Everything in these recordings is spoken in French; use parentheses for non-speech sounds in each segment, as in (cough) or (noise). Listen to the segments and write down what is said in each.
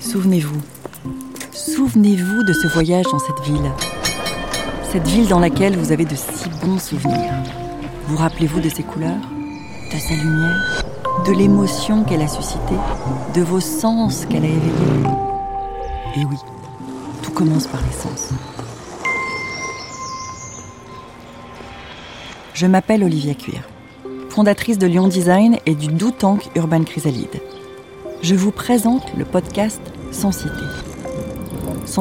Souvenez-vous. Souvenez-vous de ce voyage dans cette ville. Cette ville dans laquelle vous avez de si bons souvenirs. Vous rappelez-vous de ses couleurs, de sa lumière, de l'émotion qu'elle a suscitée, de vos sens qu'elle a éveillés? Et oui, tout commence par les sens. Je m'appelle Olivia Cuir, fondatrice de Lyon Design et du Do Tank Urban Chrysalide. Je vous présente le podcast. Sans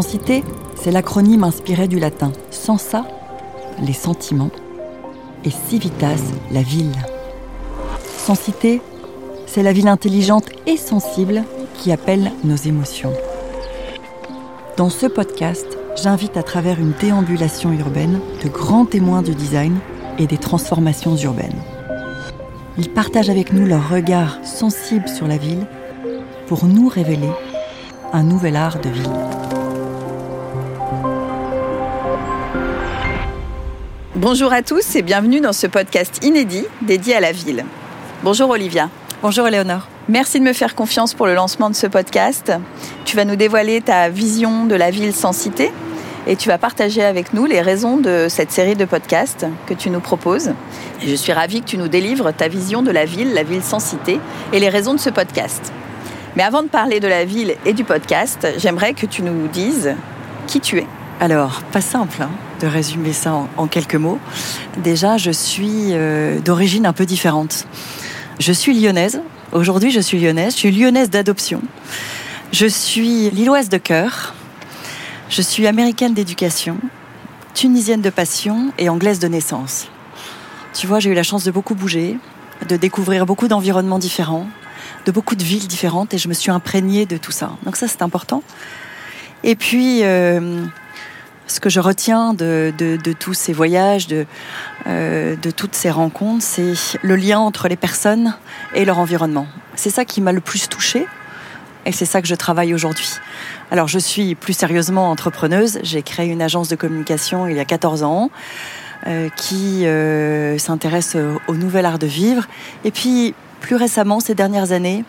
Cité, c'est l'acronyme inspiré du latin sensa, les sentiments, et civitas, la ville. Sans Cité, c'est la ville intelligente et sensible qui appelle nos émotions. Dans ce podcast, j'invite à travers une déambulation urbaine de grands témoins du design et des transformations urbaines. Ils partagent avec nous leur regard sensible sur la ville pour nous révéler un nouvel art de ville. Bonjour à tous et bienvenue dans ce podcast inédit dédié à la ville. Bonjour Olivia. Bonjour Éléonore. Merci de me faire confiance pour le lancement de ce podcast. Tu vas nous dévoiler ta vision de la ville sans cité et tu vas partager avec nous les raisons de cette série de podcasts que tu nous proposes. Et je suis ravie que tu nous délivres ta vision de la ville, la ville sans cité, et les raisons de ce podcast. Mais avant de parler de la ville et du podcast, j'aimerais que tu nous dises qui tu es. Alors, pas simple hein, de résumer ça en, quelques mots. Déjà, je suis euh, d'origine un peu différente. Je suis lyonnaise. Aujourd'hui, je suis lyonnaise. Je suis lyonnaise d'adoption. Je suis lilloise de cœur. Je suis américaine d'éducation, tunisienne de passion et anglaise de naissance. Tu vois, j'ai eu la chance de beaucoup bouger, de découvrir beaucoup d'environnements différents, de beaucoup de villes différentes et je me suis imprégnée de tout ça. Donc ça, c'est important. Et puis, euh, ce que je retiens de, tous ces voyages, de, euh, de toutes ces rencontres, c'est le lien entre les personnes et leur environnement. C'est ça qui m'a le plus touchée et c'est ça que je travaille aujourd'hui. Alors je suis plus sérieusement entrepreneuse. J'ai créé une agence de communication il y a 14 ans euh, qui s'intéresse au nouvel art de vivre. Et puis plus récemment, ces dernières années,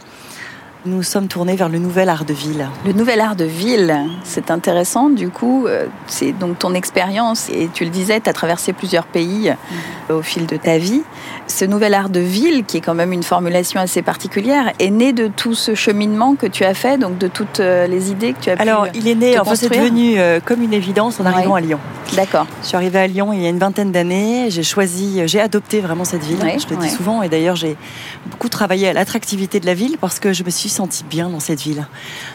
nous sommes tournés vers le nouvel art de ville. Le nouvel art de ville, c'est intéressant. Du coup, euh, c'est donc ton expérience, et tu le disais, tu as traversé plusieurs pays mm. au fil de ta vie. Ce nouvel art de ville, qui est quand même une formulation assez particulière, est né de tout ce cheminement que tu as fait, donc de toutes euh, les idées que tu as Alors, il est né, enfin, c'est devenu euh, comme une évidence en arrivant à Lyon. D'accord. Je suis arrivée à Lyon il y a une vingtaine d'années. J'ai choisi, j'ai adopté vraiment cette ville. je le dis souvent, et d'ailleurs, j'ai beaucoup travaillé à l'attractivité de la ville parce que je me suis sentie bien dans cette ville.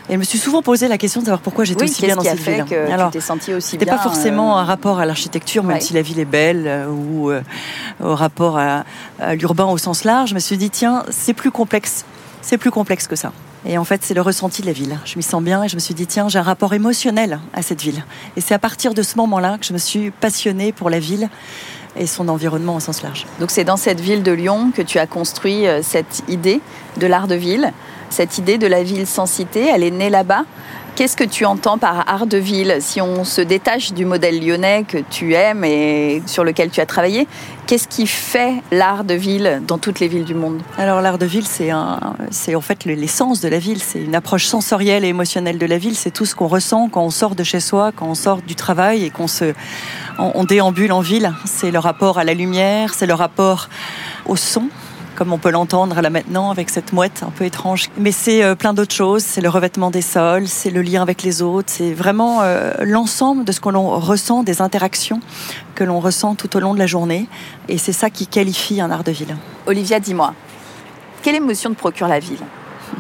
Et je me suis souvent posé la question de savoir pourquoi j'étais aussi bien dans cette ville. Que Alors, tu t'es sentie aussi bien. pas forcément euh, un rapport à l'architecture, même si la ville est belle, euh, ou euh, au rapport à, l'urbain au sens large. Je me suis dit tiens, c'est plus complexe. C'est plus complexe que ça. Et en fait, c'est le ressenti de la ville. Je m'y sens bien et je me suis dit, tiens, j'ai un rapport émotionnel à cette ville. Et c'est à partir de ce moment-là que je me suis passionnée pour la ville et son environnement au sens large. Donc c'est dans cette ville de Lyon que tu as construit cette idée de l'art de ville, cette idée de la ville sans cité, elle est née là-bas. Qu'est-ce que tu entends par art de ville Si on se détache du modèle lyonnais que tu aimes et sur lequel tu as travaillé, qu'est-ce qui fait l'art de ville dans toutes les villes du monde Alors l'art de ville, c'est en fait l'essence de la ville. C'est une approche sensorielle et émotionnelle de la ville. C'est tout ce qu'on ressent quand on sort de chez soi, quand on sort du travail et qu'on on déambule en ville. C'est le rapport à la lumière, c'est le rapport au son comme on peut l'entendre là maintenant avec cette mouette un peu étrange. Mais c'est euh, plein d'autres choses. C'est le revêtement des sols, c'est le lien avec les autres, c'est vraiment euh, l'ensemble de ce que l'on ressent, des interactions que l'on ressent tout au long de la journée. Et c'est ça qui qualifie un art de ville. Olivia, dis-moi, quelle émotion te procure la ville?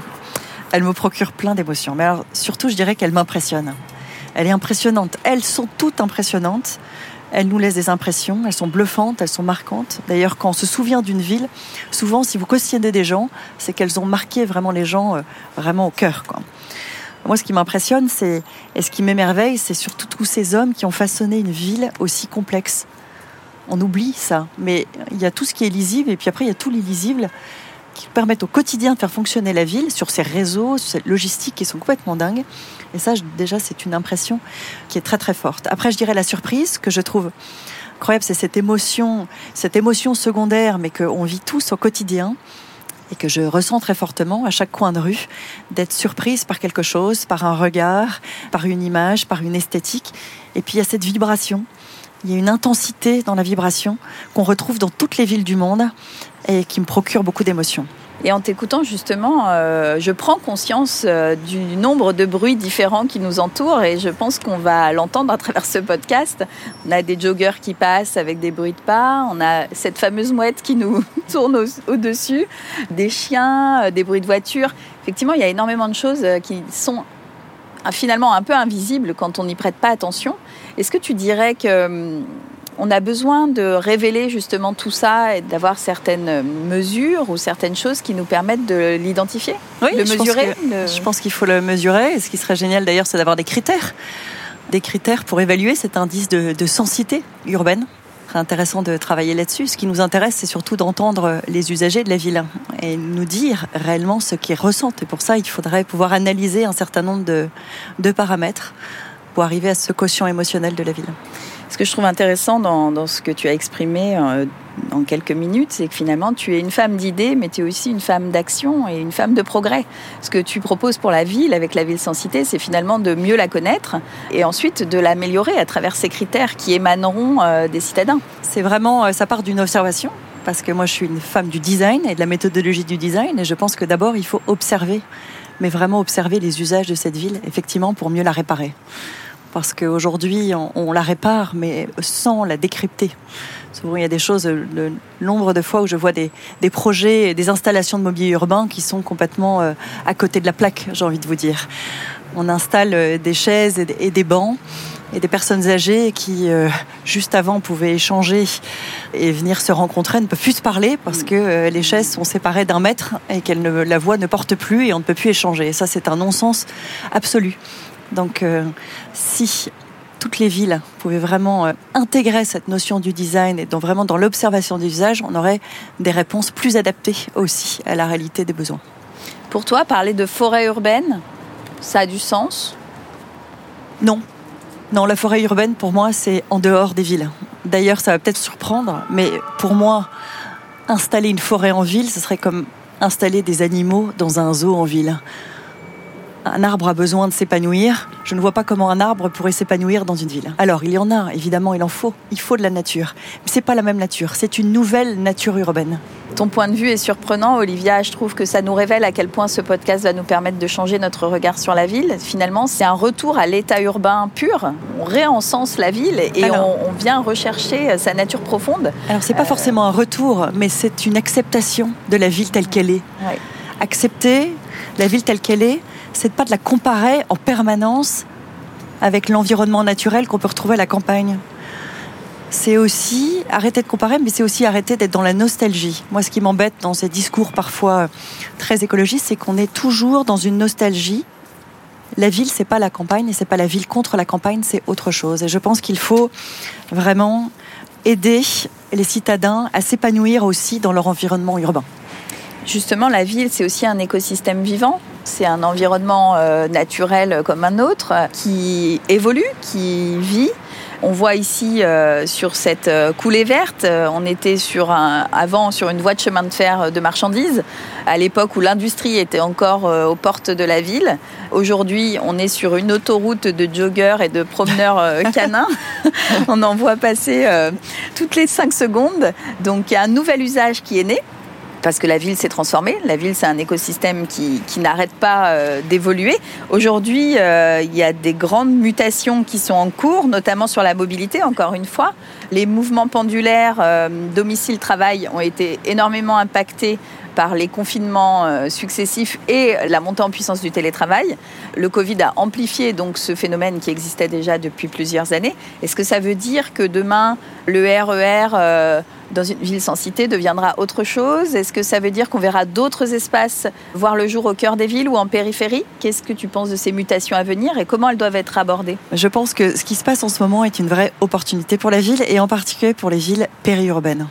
(laughs) Elle me procure plein d'émotions. Mais alors, surtout, je dirais qu'elle m'impressionne. Elle est impressionnante. Elles sont toutes impressionnantes. Elles nous laissent des impressions, elles sont bluffantes, elles sont marquantes. D'ailleurs, quand on se souvient d'une ville, souvent, si vous questionnez des gens, c'est qu'elles ont marqué vraiment les gens euh, vraiment au cœur. Moi, ce qui m'impressionne, c'est et ce qui m'émerveille, c'est surtout tous ces hommes qui ont façonné une ville aussi complexe. On oublie ça, mais il y a tout ce qui est lisible, et puis après, il y a tout l'illisible qui permettent au quotidien de faire fonctionner la ville sur ces réseaux, sur cette logistique qui sont complètement dingues. Et ça, déjà, c'est une impression qui est très très forte. Après, je dirais la surprise que je trouve incroyable, c'est cette émotion, cette émotion secondaire, mais qu'on vit tous au quotidien. et que je ressens très fortement à chaque coin de rue, d'être surprise par quelque chose, par un regard, par une image, par une esthétique. Et puis il y a cette vibration. Il y a une intensité dans la vibration qu'on retrouve dans toutes les villes du monde et qui me procure beaucoup d'émotions. Et en t'écoutant justement, euh, je prends conscience euh, du nombre de bruits différents qui nous entourent et je pense qu'on va l'entendre à travers ce podcast. On a des joggers qui passent avec des bruits de pas, on a cette fameuse mouette qui nous (laughs) tourne au-dessus, des chiens, euh, des bruits de voiture. Effectivement, il y a énormément de choses qui sont finalement un peu invisibles quand on n'y prête pas attention. Est-ce que tu dirais que hum, on a besoin de révéler justement tout ça et d'avoir certaines mesures ou certaines choses qui nous permettent de l'identifier, oui, de mesurer. Je pense qu'il faut le mesurer. Et ce qui serait génial d'ailleurs, c'est d'avoir des critères, des critères pour évaluer cet indice de, de sensité urbaine. Intéressant de travailler là-dessus. Ce qui nous intéresse, c'est surtout d'entendre les usagers de la ville et nous dire réellement ce qu'ils ressentent. Et pour ça, il faudrait pouvoir analyser un certain nombre de, de paramètres pour arriver à ce quotient émotionnel de la ville. Ce que je trouve intéressant dans, ce que tu as exprimé euh, en quelques minutes, c'est que finalement, tu es une femme d'idées, mais tu es aussi une femme d'action et une femme de progrès. Ce que tu proposes pour la ville, avec la ville sans cité, c'est finalement de mieux la connaître et ensuite de l'améliorer à travers ces critères qui émaneront euh, des citadins. C'est vraiment, euh, ça part d'une observation, parce que moi, je suis une femme du design et de la méthodologie du design, et je pense que d'abord, il faut observer, mais vraiment observer les usages de cette ville, effectivement, pour mieux la réparer parce qu'aujourd'hui, on, la répare, mais sans la décrypter. Souvent, il y a des choses, le nombre de fois où je vois des, des projets, des installations de mobilier urbain qui sont complètement euh, à côté de la plaque, j'ai envie de vous dire. On installe euh, des chaises et des bancs et des personnes âgées qui, euh, juste avant, pouvaient échanger et venir se rencontrer, ne peuvent plus se parler parce que les chaises sont séparées d'un mètre et que la voix ne porte plus et on ne peut plus échanger. Et ça, c'est un non-sens absolu. Donc euh, si toutes les villes pouvaient vraiment euh, intégrer cette notion du design et donc vraiment dans l'observation des usages, on aurait des réponses plus adaptées aussi à la réalité des besoins. Pour toi, parler de forêt urbaine, ça a du sens? Non. Non, la forêt urbaine, pour moi, c'est en dehors des villes. D'ailleurs, ça va peut-être surprendre, mais pour moi, installer une forêt en ville, ce serait comme installer des animaux dans un zoo en ville un arbre a besoin de s'épanouir, je ne vois pas comment un arbre pourrait s'épanouir dans une ville. Alors, il y en a, évidemment, il en faut. Il faut de la nature. Mais c'est pas la même nature, c'est une nouvelle nature urbaine. Ton point de vue est surprenant, Olivia. Je trouve que ça nous révèle à quel point ce podcast va nous permettre de changer notre regard sur la ville. Finalement, c'est un retour à l'état urbain pur. On réencense la ville et on, vient rechercher sa nature profonde. Alors, c'est pas euh, forcément un retour, mais c'est une acceptation de la ville telle qu'elle est. Accepter la ville telle qu'elle est, c'est pas de la comparer en permanence avec l'environnement naturel qu'on peut retrouver à la campagne. C'est aussi arrêter de comparer, mais c'est aussi arrêter d'être dans la nostalgie. Moi, ce qui m'embête dans ces discours parfois très écologistes, c'est qu'on est toujours dans une nostalgie. La ville, c'est pas la campagne, et c'est pas la ville contre la campagne, c'est autre chose. Et je pense qu'il faut vraiment aider les citadins à s'épanouir aussi dans leur environnement urbain. Justement, la ville, c'est aussi un écosystème vivant. C'est un environnement euh, naturel comme un autre qui évolue, qui vit. On voit ici euh, sur cette euh, coulée verte, on était sur un, avant sur une voie de chemin de fer de marchandises, à l'époque où l'industrie était encore aux portes de la ville. Aujourd'hui, on est sur une autoroute de joggeurs et de promeneurs (laughs) canins. on en voit passer toutes les cinq secondes. Donc il y a un nouvel usage qui est né parce que la ville s'est transformée. La ville, c'est un écosystème qui, n'arrête pas euh, d'évoluer. Aujourd'hui, euh, il y a des grandes mutations qui sont en cours, notamment sur la mobilité, encore une fois. Les mouvements pendulaires euh, domicile-travail ont été énormément impactés par les confinements euh, successifs et la montée en puissance du télétravail. Le Covid a amplifié donc ce phénomène qui existait déjà depuis plusieurs années. Est-ce que ça veut dire que demain, le RER e euh, dans une ville sans cité deviendra autre chose? Est-ce que ça veut dire qu'on verra d'autres espaces voir le jour au cœur des villes ou en périphérie? Qu'est-ce que tu penses de ces mutations à venir et comment elles doivent être abordées? Je pense que ce qui se passe en ce moment est une vraie opportunité pour la ville et en particulier pour les villes périurbaines.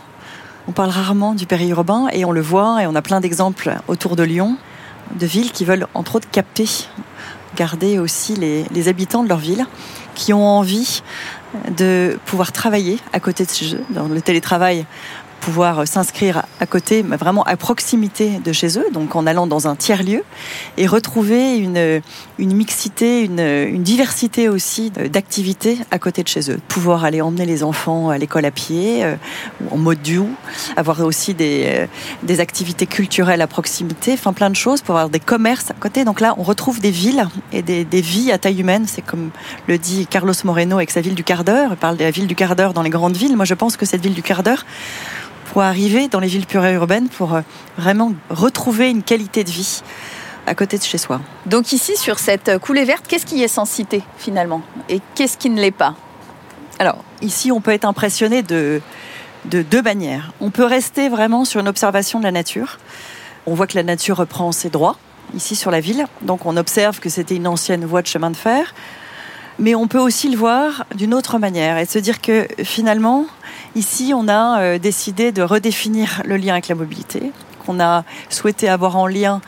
On parle rarement du périurbain et on le voit et on a plein d'exemples autour de Lyon de villes qui veulent entre autres capter, garder aussi les, habitants de leur ville qui ont envie de pouvoir travailler à côté de ce jeu. Dans le télétravail, pouvoir s'inscrire à côté, mais vraiment à proximité de chez eux, donc en allant dans un tiers-lieu, et retrouver une, une mixité, une, une diversité aussi d'activités à côté de chez eux. Pouvoir aller emmener les enfants à l'école à pied, euh, en mode duo, avoir aussi des, euh, des activités culturelles à proximité, enfin plein de choses, pour avoir des commerces à côté. Donc là, on retrouve des villes et des, des vies à taille humaine. C'est comme le dit Carlos Moreno avec sa ville du quart d'heure. Il parle de la ville du quart d'heure dans les grandes villes. Moi, je pense que cette ville du quart d'heure, pour arriver dans les villes pures et urbaines, pour euh, vraiment retrouver une qualité de vie à côté de chez soi. Donc ici, sur cette coulée verte, qu'est-ce qui est sans cité finalement? Et qu'est-ce qui ne l'est pas? Alors, ici, on peut être impressionné de, de deux manières. On peut rester vraiment sur une observation de la nature. On voit que la nature reprend ses droits ici sur la ville. Donc on observe que c'était une ancienne voie de chemin de fer. Mais on peut aussi le voir d'une autre manière et se dire que finalement, ici, on a euh, décidé de redéfinir le lien avec la mobilité, qu'on a souhaité avoir en lien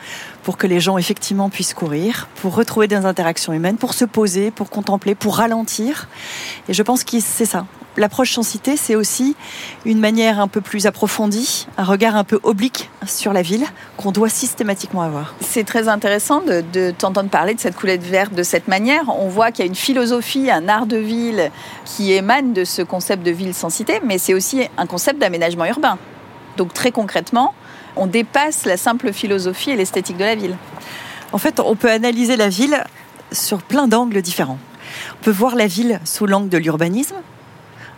pour que les gens effectivement puissent courir, pour retrouver des interactions humaines, pour se poser, pour contempler, pour ralentir. Et je pense que c'est ça. L'approche cité, c'est aussi une manière un peu plus approfondie, un regard un peu oblique sur la ville qu'on doit systématiquement avoir. C'est très intéressant de, de t'entendre parler de cette coulette verte de cette manière. On voit qu'il y a une philosophie, un art de ville qui émane de ce concept de ville sans cité, mais c'est aussi un concept d'aménagement urbain. Donc très concrètement, on dépasse la simple philosophie et l'esthétique de la ville. En fait, on peut analyser la ville sur plein d'angles différents. On peut voir la ville sous l'angle de l'urbanisme.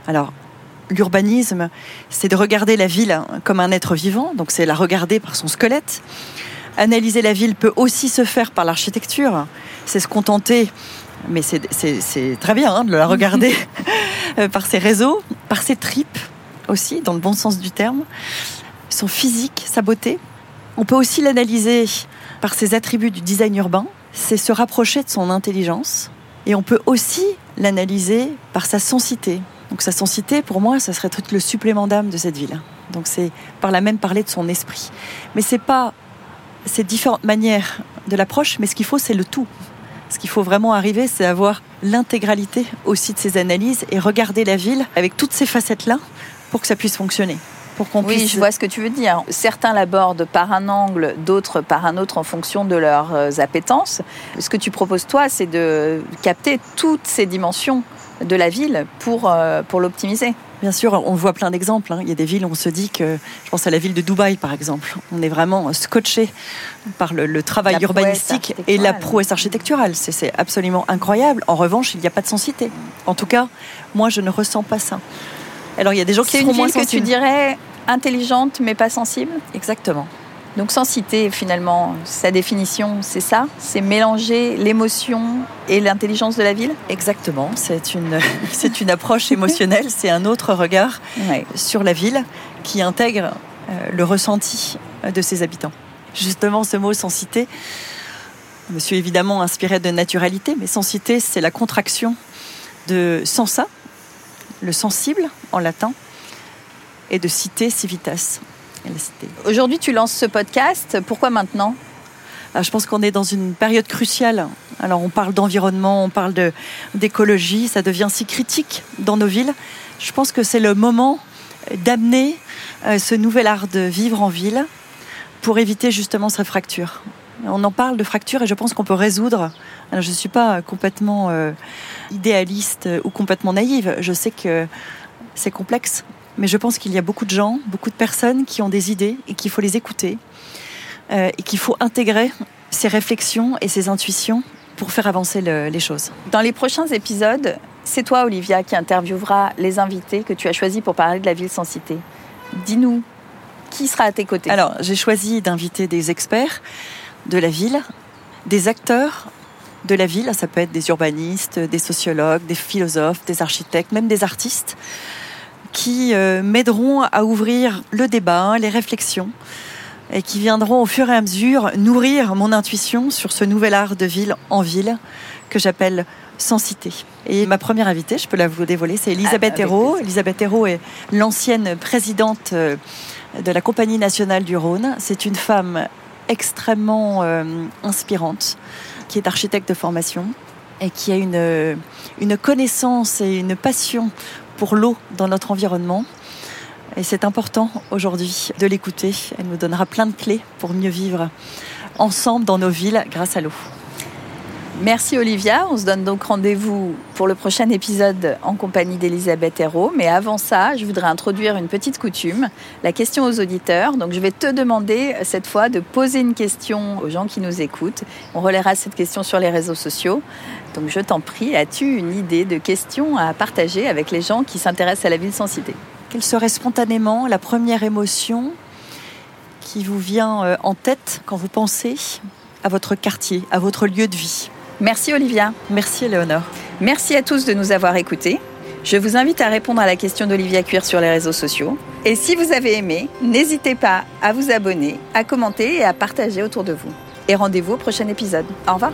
Alors, l'urbanisme, c'est de regarder la ville comme un être vivant, donc c'est la regarder par son squelette. Analyser la ville peut aussi se faire par l'architecture, c'est se contenter, mais c'est très bien hein, de la regarder (laughs) par ses réseaux, par ses tripes aussi, dans le bon sens du terme son physique, sa beauté. On peut aussi l'analyser par ses attributs du design urbain, c'est se rapprocher de son intelligence. Et on peut aussi l'analyser par sa sensité. Donc sa sensité, pour moi, ça serait tout le supplément d'âme de cette ville. Donc c'est par là même parler de son esprit. Mais c'est pas ces différentes manières de l'approche, mais ce qu'il faut, c'est le tout. Ce qu'il faut vraiment arriver, c'est avoir l'intégralité aussi de ces analyses et regarder la ville avec toutes ces facettes-là pour que ça puisse fonctionner oui, je vois ce que tu veux dire. Certains l'abordent par un angle, d'autres par un autre en fonction de leurs euh, appétences. Ce que tu proposes, toi, c'est de capter toutes ces dimensions de la ville pour, euh, pour l'optimiser. Bien sûr, on voit plein d'exemples. Hein. Il y a des villes où on se dit que, je pense à la ville de Dubaï par exemple, on est vraiment scotché par le, travail urbanistique et la prouesse architecturale. C'est absolument incroyable. En revanche, il n'y a pas de sensité. En tout cas, moi, je ne ressens pas ça. Alors il y a des gens qui seront moins sensibles. que tu dirais intelligente mais pas sensible. Exactement. Donc sans citer finalement sa définition, c'est ça. C'est mélanger l'émotion et l'intelligence de la ville. Exactement, c'est une, (laughs) c'est une approche (laughs) émotionnelle, c'est un autre regard sur la ville qui intègre euh, le ressenti de ses habitants. Justement, ce mot je me suis évidemment inspirée de naturalité, mais cité, c'est la contraction de sensa, le sensible en latin, et de cité civitas. Aujourd'hui, tu lances ce podcast. Pourquoi maintenant? Ah, Je pense qu'on est dans une période cruciale. Alors, on parle d'environnement, on parle d'écologie, ça devient si critique dans nos villes. Je pense que c'est le moment d'amener euh, ce nouvel art de vivre en ville pour éviter justement cette fracture. On en parle de fracture et je pense qu'on peut résoudre. je ne suis pas complètement euh, idéaliste ou complètement naïve. Je sais que c'est complexe, mais je pense qu'il y a beaucoup de gens, beaucoup de personnes qui ont des idées et qu'il faut les écouter euh, et qu'il faut intégrer ces réflexions et ces intuitions pour faire avancer les choses. Dans les prochains épisodes, c'est toi, Olivia, qui interviewera les invités que tu as choisis pour parler de la ville sans cité. Dis-nous, qui sera à tes côtés? Alors, j'ai choisi d'inviter des experts de la ville, des acteurs de la ville, ça peut être des urbanistes, des sociologues, des philosophes, des architectes, même des artistes, qui euh, m'aideront à ouvrir le débat, les réflexions, et qui viendront au fur et à mesure nourrir mon intuition sur ce nouvel art de ville en ville que j'appelle Sensité. Et ma première invitée, je peux la vous dévoiler, c'est Elisabeth ah, Hérault. Elisabeth Hérault est l'ancienne présidente euh, de la Compagnie nationale du Rhône. C'est une femme extrêmement euh, inspirante, qui est architecte de formation et qui a une, une connaissance et une passion pour l'eau dans notre environnement Et c'est important aujourd'hui de l'écouter. Elle nous donnera plein de clés pour mieux vivre ensemble dans nos villes grâce à l'eau. Merci Olivia. On se donne donc rendez-vous pour le prochain épisode en compagnie d'Elisabeth Hérault. Mais avant ça, je voudrais introduire une petite coutume, la question aux auditeurs. Donc je vais te demander cette fois de poser une question aux gens qui nous écoutent. On relaiera cette question sur les réseaux sociaux. Donc je t'en prie, as-tu une idée de question à partager avec les gens qui s'intéressent à la ville sans cité Quelle serait spontanément la première émotion qui vous vient euh, en tête quand vous pensez à votre quartier, à votre lieu de vie? Merci Olivia. Merci Léonore. Merci à tous de nous avoir écoutés. Je vous invite à répondre à la question d'Olivia Cuir sur les réseaux sociaux. Et si vous avez aimé, n'hésitez pas à vous abonner, à commenter et à partager autour de vous. Et rendez-vous au prochain épisode. Au revoir.